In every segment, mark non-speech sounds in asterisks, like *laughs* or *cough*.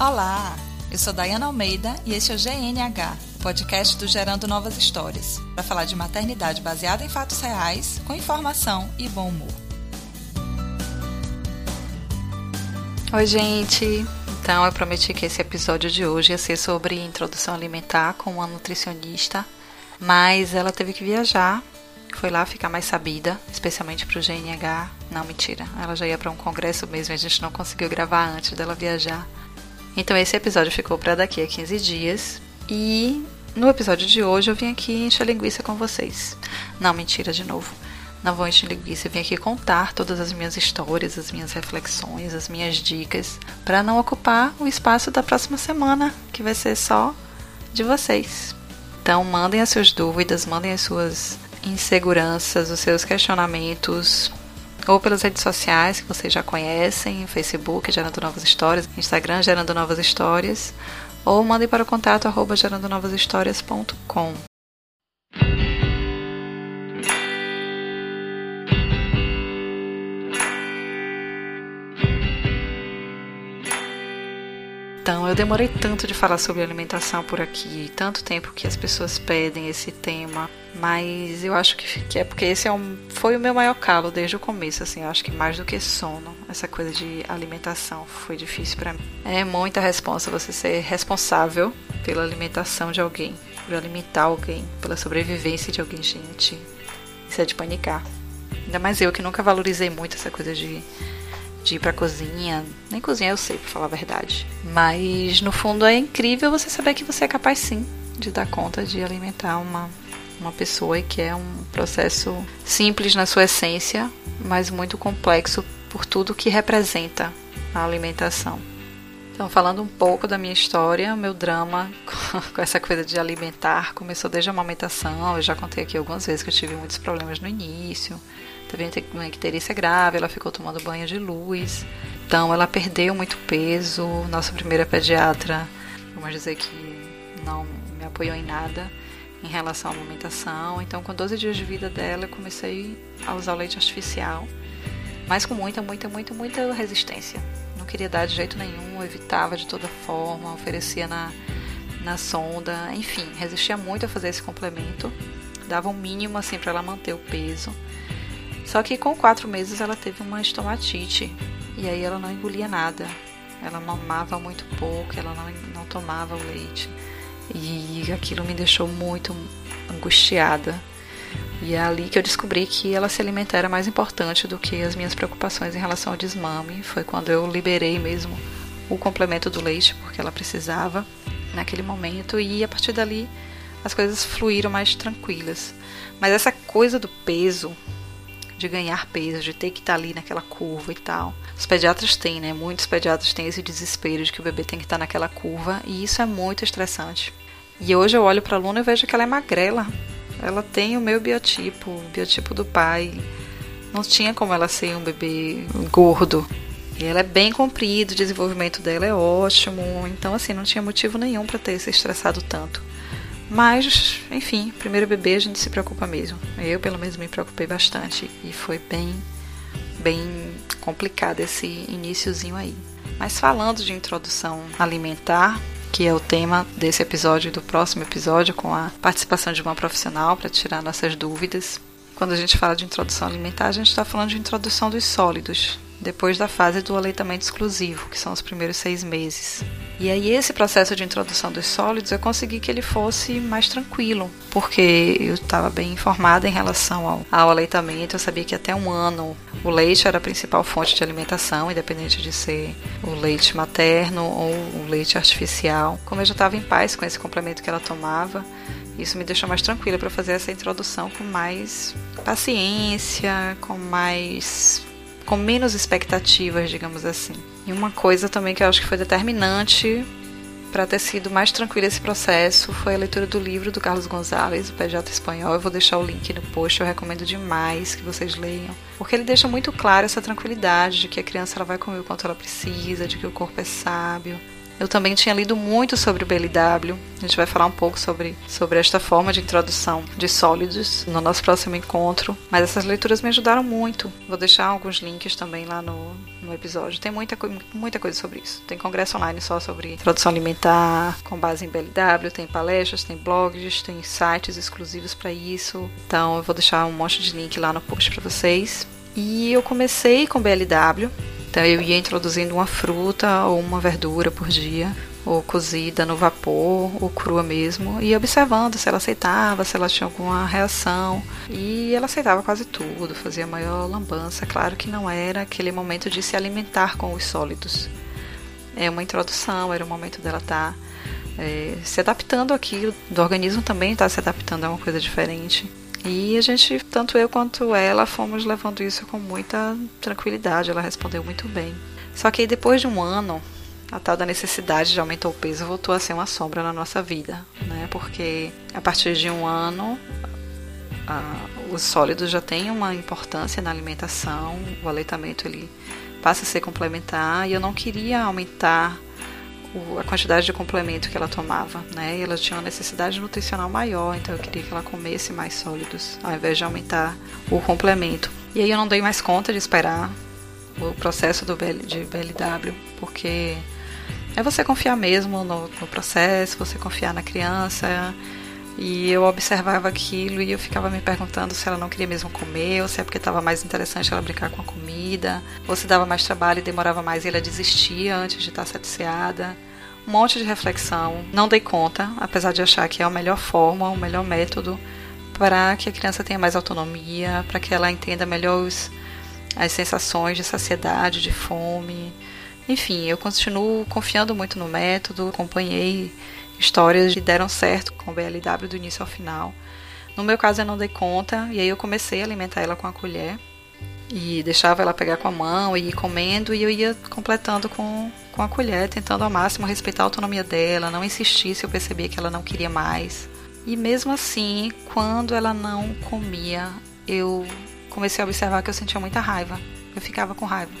Olá, eu sou Dayana Almeida e este é o GNH, podcast do Gerando Novas Histórias, para falar de maternidade baseada em fatos reais, com informação e bom humor. Oi, gente! Então, eu prometi que esse episódio de hoje ia ser sobre introdução alimentar com uma nutricionista, mas ela teve que viajar, foi lá ficar mais sabida, especialmente para o GNH. Não, mentira, ela já ia para um congresso mesmo, a gente não conseguiu gravar antes dela viajar. Então esse episódio ficou para daqui a 15 dias. E no episódio de hoje eu vim aqui encher linguiça com vocês. Não, mentira de novo. Não vou encher linguiça, eu vim aqui contar todas as minhas histórias, as minhas reflexões, as minhas dicas, para não ocupar o espaço da próxima semana, que vai ser só de vocês. Então mandem as suas dúvidas, mandem as suas inseguranças, os seus questionamentos, ou pelas redes sociais que vocês já conhecem, Facebook Gerando Novas Histórias, Instagram Gerando Novas Histórias, ou mandem para o contato arroba gerandonovashistórias.com. Então, eu demorei tanto de falar sobre alimentação por aqui, tanto tempo que as pessoas pedem esse tema, mas eu acho que, é porque esse é um, foi o meu maior calo desde o começo, assim, eu acho que mais do que sono, essa coisa de alimentação foi difícil para mim. É muita responsa você ser responsável pela alimentação de alguém, por alimentar alguém, pela sobrevivência de alguém, gente. Isso é de panicar. Ainda mais eu que nunca valorizei muito essa coisa de de ir pra cozinha. Nem cozinhar eu sei, pra falar a verdade. Mas no fundo é incrível você saber que você é capaz sim de dar conta de alimentar uma, uma pessoa e que é um processo simples na sua essência, mas muito complexo por tudo que representa a alimentação. Então, falando um pouco da minha história, meu drama *laughs* com essa coisa de alimentar começou desde a amamentação. Eu já contei aqui algumas vezes que eu tive muitos problemas no início teve uma icterícia grave, ela ficou tomando banho de luz. Então ela perdeu muito peso. Nossa primeira pediatra, vamos dizer que não me apoiou em nada em relação à amamentação. Então com 12 dias de vida dela eu comecei a usar o leite artificial, mas com muita, muita, muita, muita resistência. Não queria dar de jeito nenhum, evitava de toda forma, oferecia na, na sonda, enfim, resistia muito a fazer esse complemento. Dava um mínimo assim para ela manter o peso. Só que com quatro meses ela teve uma estomatite e aí ela não engolia nada. Ela mamava muito pouco, ela não, não tomava o leite. E aquilo me deixou muito angustiada. E é ali que eu descobri que ela se alimentar era mais importante do que as minhas preocupações em relação ao desmame. Foi quando eu liberei mesmo o complemento do leite, porque ela precisava naquele momento. E a partir dali as coisas fluíram mais tranquilas. Mas essa coisa do peso de ganhar peso, de ter que estar tá ali naquela curva e tal. Os pediatras têm, né? Muitos pediatras têm esse desespero de que o bebê tem que estar tá naquela curva e isso é muito estressante. E hoje eu olho para a Luna e vejo que ela é magrela. Ela tem o meu biotipo, o biotipo do pai. Não tinha como ela ser um bebê gordo. E ela é bem comprida, o desenvolvimento dela é ótimo. Então, assim, não tinha motivo nenhum para ter se estressado tanto. Mas, enfim, primeiro bebê a gente se preocupa mesmo. Eu, pelo menos, me preocupei bastante e foi bem, bem complicado esse iníciozinho aí. Mas falando de introdução alimentar, que é o tema desse episódio e do próximo episódio, com a participação de uma profissional para tirar nossas dúvidas. Quando a gente fala de introdução alimentar, a gente está falando de introdução dos sólidos, depois da fase do aleitamento exclusivo, que são os primeiros seis meses. E aí esse processo de introdução dos sólidos eu consegui que ele fosse mais tranquilo, porque eu estava bem informada em relação ao, ao, aleitamento, eu sabia que até um ano o leite era a principal fonte de alimentação, independente de ser o leite materno ou o leite artificial. Como eu já estava em paz com esse complemento que ela tomava, isso me deixou mais tranquila para fazer essa introdução com mais paciência, com mais com menos expectativas, digamos assim. E uma coisa também que eu acho que foi determinante para ter sido mais tranquilo esse processo foi a leitura do livro do Carlos Gonzalez, o pediatra espanhol. Eu vou deixar o link no post, eu recomendo demais que vocês leiam, porque ele deixa muito claro essa tranquilidade de que a criança ela vai comer o quanto ela precisa, de que o corpo é sábio. Eu também tinha lido muito sobre o BLW. A gente vai falar um pouco sobre, sobre esta forma de introdução de sólidos no nosso próximo encontro. Mas essas leituras me ajudaram muito. Vou deixar alguns links também lá no, no episódio. Tem muita, muita coisa sobre isso. Tem congresso online só sobre introdução alimentar com base em BLW, tem palestras, tem blogs, tem sites exclusivos para isso. Então eu vou deixar um monte de link lá no post para vocês. E eu comecei com BLW então eu ia introduzindo uma fruta ou uma verdura por dia, ou cozida no vapor, ou crua mesmo, e observando se ela aceitava, se ela tinha alguma reação. E ela aceitava quase tudo, fazia maior lambança. Claro que não era aquele momento de se alimentar com os sólidos. É uma introdução, era o momento dela estar tá, é, se adaptando àquilo, do organismo também estar tá se adaptando a uma coisa diferente. E a gente, tanto eu quanto ela, fomos levando isso com muita tranquilidade. Ela respondeu muito bem. Só que depois de um ano, a tal da necessidade de aumentar o peso voltou a ser uma sombra na nossa vida, né? Porque a partir de um ano, a, os sólidos já têm uma importância na alimentação. O aleitamento ele passa a ser complementar e eu não queria aumentar a quantidade de complemento que ela tomava, né? E ela tinha uma necessidade nutricional maior, então eu queria que ela comesse mais sólidos, ao invés de aumentar o complemento. E aí eu não dei mais conta de esperar o processo do BL, de BLW, porque é você confiar mesmo no, no processo, você confiar na criança. E eu observava aquilo e eu ficava me perguntando se ela não queria mesmo comer, ou se é porque estava mais interessante ela brincar com a comida, ou se dava mais trabalho e demorava mais e ela desistia antes de estar satisfiada. Um monte de reflexão. Não dei conta, apesar de achar que é a melhor forma, o melhor método para que a criança tenha mais autonomia, para que ela entenda melhor os, as sensações de saciedade, de fome. Enfim, eu continuo confiando muito no método, acompanhei histórias que deram certo com o BLW do início ao final. No meu caso, eu não dei conta, e aí eu comecei a alimentar ela com a colher. E deixava ela pegar com a mão e ir comendo, e eu ia completando com, com a colher, tentando ao máximo respeitar a autonomia dela, não insistir se eu percebia que ela não queria mais. E mesmo assim, quando ela não comia, eu comecei a observar que eu sentia muita raiva. Eu ficava com raiva.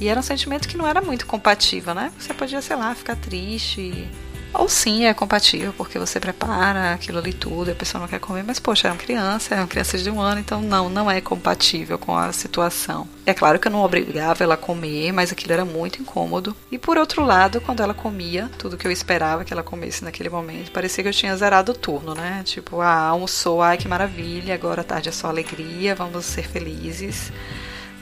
E era um sentimento que não era muito compatível, né? Você podia, sei lá, ficar triste, ou sim, é compatível, porque você prepara aquilo ali tudo, a pessoa não quer comer, mas poxa, é uma criança, é uma criança de um ano, então não, não é compatível com a situação. É claro que eu não obrigava ela a comer, mas aquilo era muito incômodo. E por outro lado, quando ela comia, tudo que eu esperava que ela comesse naquele momento, parecia que eu tinha zerado o turno, né? Tipo, ah, almoçou, ai que maravilha, agora a tarde é só alegria, vamos ser felizes,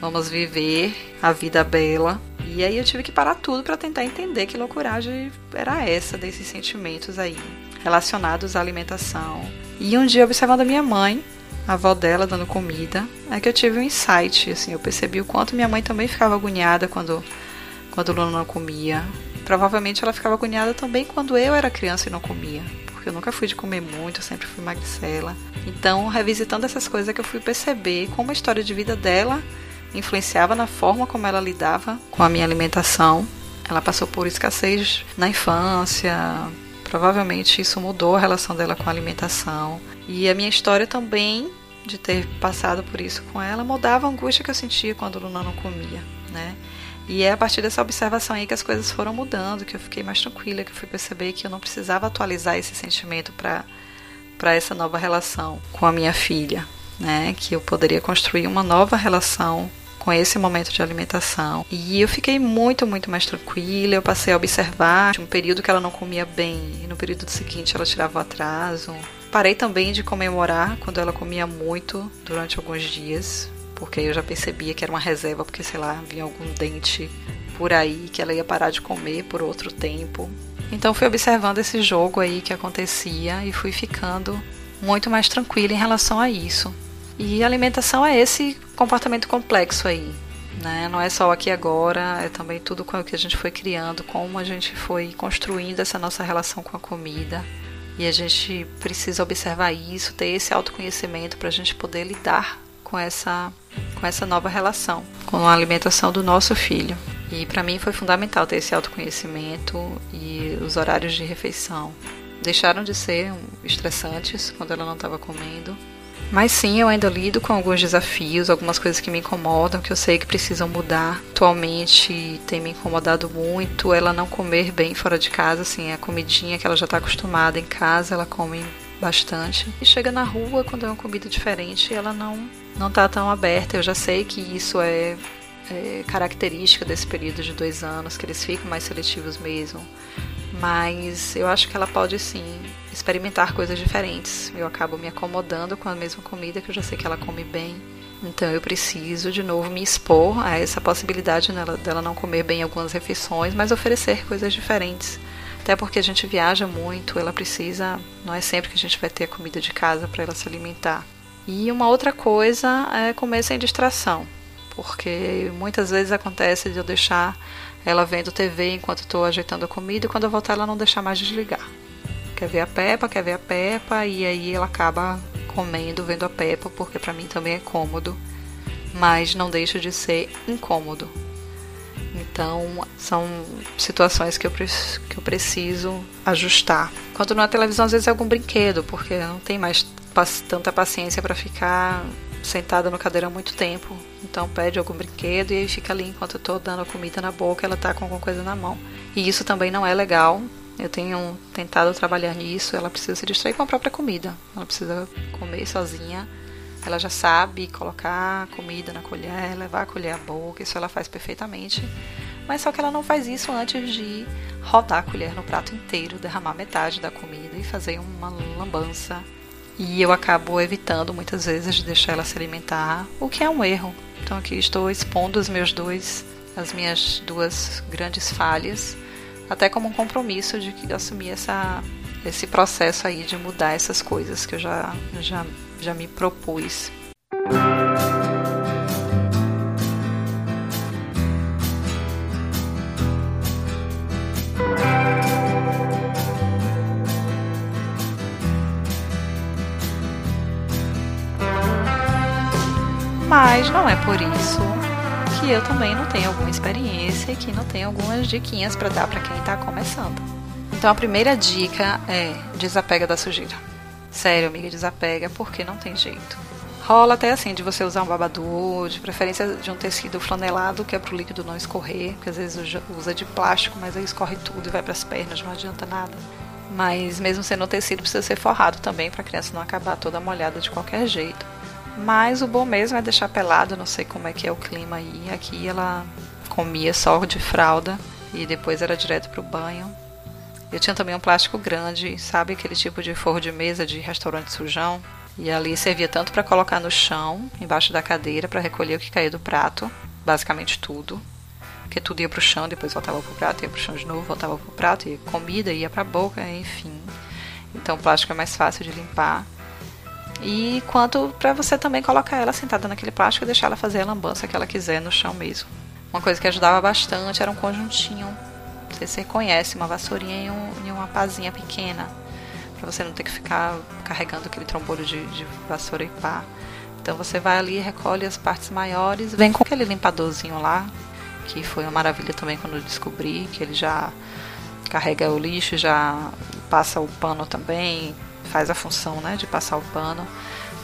vamos viver a vida bela. E aí eu tive que parar tudo para tentar entender que loucuragem era essa desses sentimentos aí relacionados à alimentação. E um dia observando a minha mãe, a avó dela dando comida, é que eu tive um insight, assim, eu percebi o quanto minha mãe também ficava agoniada quando quando Luna não comia. Provavelmente ela ficava agoniada também quando eu era criança e não comia, porque eu nunca fui de comer muito, eu sempre fui magricela. Então, revisitando essas coisas é que eu fui perceber como a história de vida dela influenciava na forma como ela lidava com a minha alimentação. Ela passou por escassez na infância, provavelmente isso mudou a relação dela com a alimentação. E a minha história também, de ter passado por isso com ela, mudava a angústia que eu sentia quando Luna não comia, né? E é a partir dessa observação aí que as coisas foram mudando, que eu fiquei mais tranquila, que eu fui perceber que eu não precisava atualizar esse sentimento para para essa nova relação com a minha filha, né? Que eu poderia construir uma nova relação com esse momento de alimentação. E eu fiquei muito, muito mais tranquila. Eu passei a observar um período que ela não comia bem, e no período seguinte ela tirava o atraso. Parei também de comemorar quando ela comia muito durante alguns dias, porque eu já percebia que era uma reserva, porque sei lá, vinha algum dente por aí que ela ia parar de comer por outro tempo. Então fui observando esse jogo aí que acontecia e fui ficando muito mais tranquila em relação a isso. E alimentação é esse comportamento complexo aí. Né? Não é só aqui agora, é também tudo com o que a gente foi criando, como a gente foi construindo essa nossa relação com a comida. E a gente precisa observar isso, ter esse autoconhecimento para a gente poder lidar com essa, com essa nova relação, com a alimentação do nosso filho. E para mim foi fundamental ter esse autoconhecimento e os horários de refeição deixaram de ser estressantes quando ela não estava comendo Mas sim, eu ainda lido com alguns desafios, algumas coisas que me incomodam, que eu sei que precisam mudar. Atualmente tem me incomodado muito ela não comer bem fora de casa, assim, a comidinha que ela já está acostumada em casa, ela come bastante. E chega na rua, quando é uma comida diferente, ela não não tá tão aberta. Eu já sei que isso é, é característica desse período de dois anos, que eles ficam mais seletivos mesmo. Mas eu acho que ela pode sim experimentar coisas diferentes. Eu acabo me acomodando com a mesma comida que eu já sei que ela come bem. Então eu preciso de novo me expor a essa possibilidade dela, não comer bem algumas refeições, mas oferecer coisas diferentes. Até porque a gente viaja muito, ela precisa, não é sempre que a gente vai ter a comida de casa para ela se alimentar. E uma outra coisa é comer sem distração, porque muitas vezes acontece de eu deixar ela vendo TV enquanto estou ajeitando a comida e quando eu voltar ela não deixar mais desligar. Quer ver a Peppa, quer ver a Peppa e aí ela acaba comendo, vendo a Peppa, porque para mim também é cômodo, mas não deixa de ser incômodo. Então, são situações que eu, que eu preciso ajustar. Quando na televisão, às vezes é algum brinquedo, porque não tem mais tanta paciência para ficar sentada no cadeira há muito tempo. Então, pede algum brinquedo e aí fica ali enquanto eu estou dando comida na boca, ela está com alguma coisa na mão. E isso também não é legal. Eu tenho tentado trabalhar nisso. Ela precisa se distrair com a própria comida. Ela precisa comer sozinha ela já sabe colocar comida na colher, levar a colher à boca, isso ela faz perfeitamente. Mas só que ela não faz isso antes de rodar a colher no prato inteiro, derramar metade da comida e fazer uma lambança. E eu acabo evitando muitas vezes de deixar ela se alimentar, o que é um erro. Então aqui estou expondo os meus dois, as minhas duas grandes falhas, até como um compromisso de que assumir essa esse processo aí de mudar essas coisas que eu já já já me propus. Mas não é por isso que eu também não tenho alguma experiência e que não tenho algumas diquinhas para dar para quem está começando. Então a primeira dica é desapega da sujeira. Sério, amiga, desapega, porque não tem jeito. Rola até assim de você usar um babador, de preferência de um tecido flanelado, que é para o líquido não escorrer, porque às vezes usa de plástico, mas aí escorre tudo e vai para as pernas, não adianta nada. Mas mesmo sendo tecido, precisa ser forrado também para a criança não acabar toda molhada de qualquer jeito. Mas o bom mesmo é deixar pelado, não sei como é que é o clima aí. Aqui ela comia só de fralda e depois era direto para o banho. Eu tinha também um plástico grande, sabe aquele tipo de forro de mesa de restaurante sujão? E ali servia tanto para colocar no chão, embaixo da cadeira, para recolher o que caía do prato, basicamente tudo. Porque tudo ia pro chão, depois voltava pro prato, ia pro chão de novo, voltava pro prato, e comida ia pra boca, enfim. Então o plástico é mais fácil de limpar. E quanto para você também colocar ela sentada naquele plástico e deixar ela fazer a lambança que ela quiser no chão mesmo. Uma coisa que ajudava bastante era um conjuntinho sei se você conhece, uma vassourinha e, um, e uma pazinha pequena. Pra você não ter que ficar carregando aquele trombolho de, de vassoura e pá. Então você vai ali, recolhe as partes maiores, vem com aquele limpadorzinho lá, que foi uma maravilha também quando eu descobri, que ele já carrega o lixo, já passa o pano também, faz a função né, de passar o pano.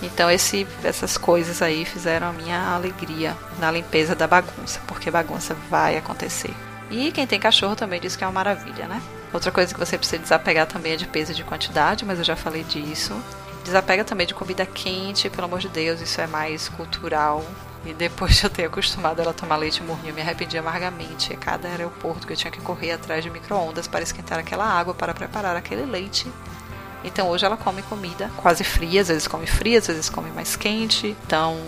Então esse, essas coisas aí fizeram a minha alegria na limpeza da bagunça, porque bagunça vai acontecer. E quem tem cachorro também diz que é uma maravilha, né? Outra coisa que você precisa desapegar também é de peso e de quantidade, mas eu já falei disso. Desapega também de comida quente, pelo amor de Deus, isso é mais cultural. E depois de *laughs* eu ter acostumado ela a tomar leite morninho, me arrependi amargamente. A cada aeroporto que eu tinha que correr atrás de micro-ondas para esquentar aquela água para preparar aquele leite. Então hoje ela come comida quase fria, às vezes come fria, às vezes come mais quente. Então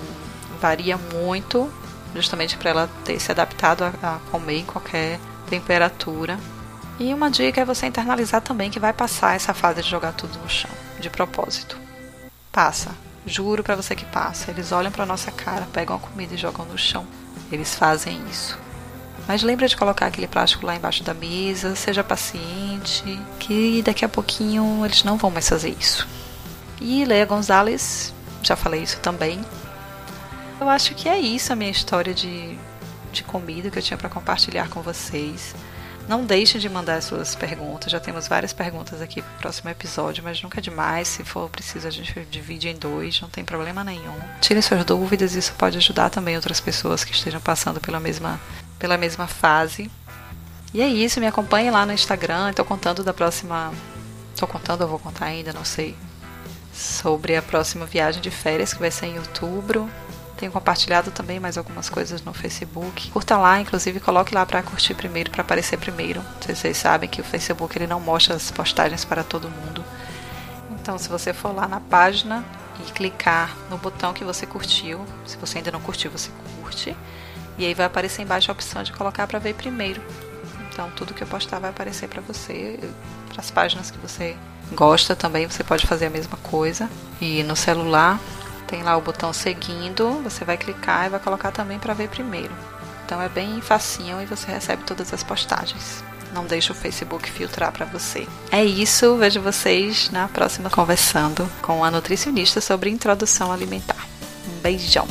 varia muito justamente para ela ter se adaptado a, a comer em qualquer temperatura. E uma dica é você internalizar também que vai passar essa fase de jogar tudo no chão, de propósito. Passa, juro para você que passa. Eles olham para nossa cara, pegam a comida e jogam no chão. Eles fazem isso. Mas lembra de colocar aquele plástico lá embaixo da mesa, seja paciente, que daqui a pouquinho eles não vão mais fazer isso. E Leia Gonzalez, já falei isso também, eu acho que é isso a minha história de, de comida que eu tinha para compartilhar com vocês. Não deixem de mandar suas perguntas. Já temos várias perguntas aqui para o próximo episódio, mas nunca é demais. Se for preciso, a gente divide em dois, não tem problema nenhum. Tirem suas dúvidas, isso pode ajudar também outras pessoas que estejam passando pela mesma, pela mesma fase. E é isso, me acompanhe lá no Instagram. Estou contando da próxima. Estou contando, eu vou contar ainda, não sei. Sobre a próxima viagem de férias que vai ser em outubro. Tenho compartilhado também mais algumas coisas no Facebook. Curta lá, inclusive coloque lá para curtir primeiro, para aparecer primeiro. Vocês sabem que o Facebook ele não mostra as postagens para todo mundo. Então, se você for lá na página e clicar no botão que você curtiu, se você ainda não curtiu, você curte. E aí vai aparecer embaixo a opção de colocar para ver primeiro. Então, tudo que eu postar vai aparecer para você, para as páginas que você gosta também, você pode fazer a mesma coisa. E no celular, tem lá o botão seguindo, você vai clicar e vai colocar também para ver primeiro. Então é bem facinho e você recebe todas as postagens. Não deixe o Facebook filtrar para você. É isso, vejo vocês na próxima conversando com a nutricionista sobre introdução alimentar. Um beijão.